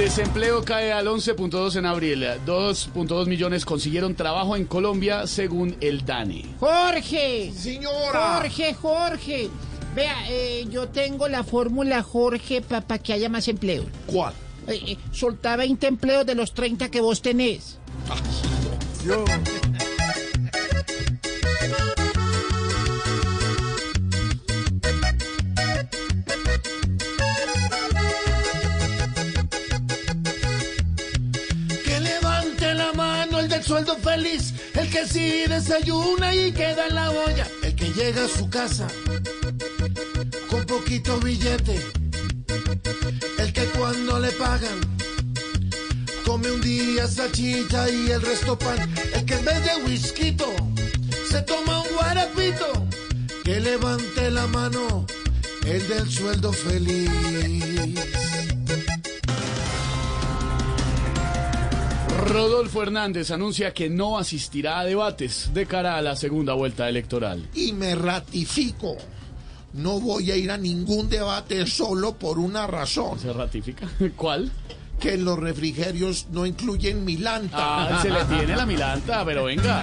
Desempleo cae al 11.2 en abril. 2.2 millones consiguieron trabajo en Colombia según el DANE. Jorge. Señora. Jorge, Jorge. Vea, eh, yo tengo la fórmula, Jorge, para que haya más empleo. ¿Cuál? Eh, eh, soltá 20 empleos de los 30 que vos tenés. Yo. el sueldo feliz, el que sí desayuna y queda en la olla, el que llega a su casa con poquito billete, el que cuando le pagan come un día salchicha y el resto pan, el que en vez de whisky se toma un guarapito, que levante la mano el del sueldo feliz. Rodolfo Hernández anuncia que no asistirá a debates de cara a la segunda vuelta electoral. y me ratifico. No voy a ir a ningún debate solo por una razón, ¿Se ratifica? ¿Cuál? que los refrigerios no incluyen milanta. Ah, se le tiene la milanta, pero venga.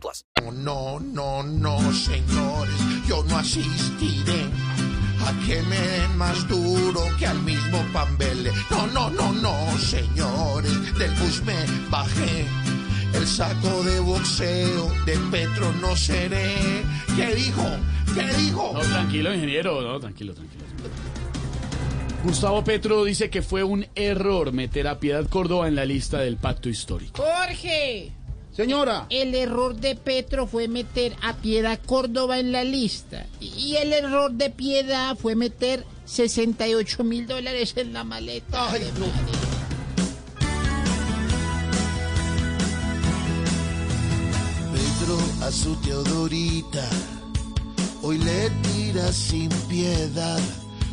plus. no, no, no, señores, yo no asistiré a que me den más duro que al mismo Pambele. No, no, no, no, señores, del bus me bajé. El saco de boxeo de Petro no seré. ¿Qué dijo? ¿Qué dijo? No, tranquilo, ingeniero. No, tranquilo, tranquilo. Gustavo Petro dice que fue un error meter a Piedad Córdoba en la lista del pacto histórico. Jorge. Señora. El error de Petro fue meter a Piedad Córdoba en la lista. Y el error de Piedad fue meter 68 mil dólares en la maleta. Ay, no. Pedro a su Teodorita, hoy le tira sin piedad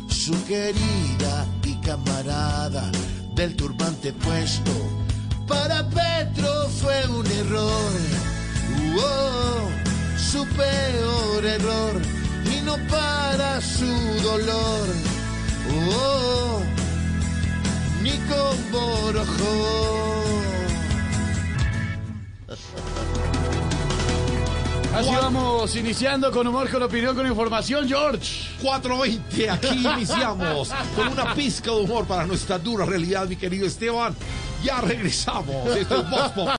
su querida y camarada del turbante puesto. Para Petro fue un error, oh, su peor error, y no para su dolor, oh, ni con. Así vamos, iniciando con humor, con opinión, con información, George. 420, aquí iniciamos con una pizca de humor para nuestra dura realidad, mi querido Esteban. Ya regresamos. Esto.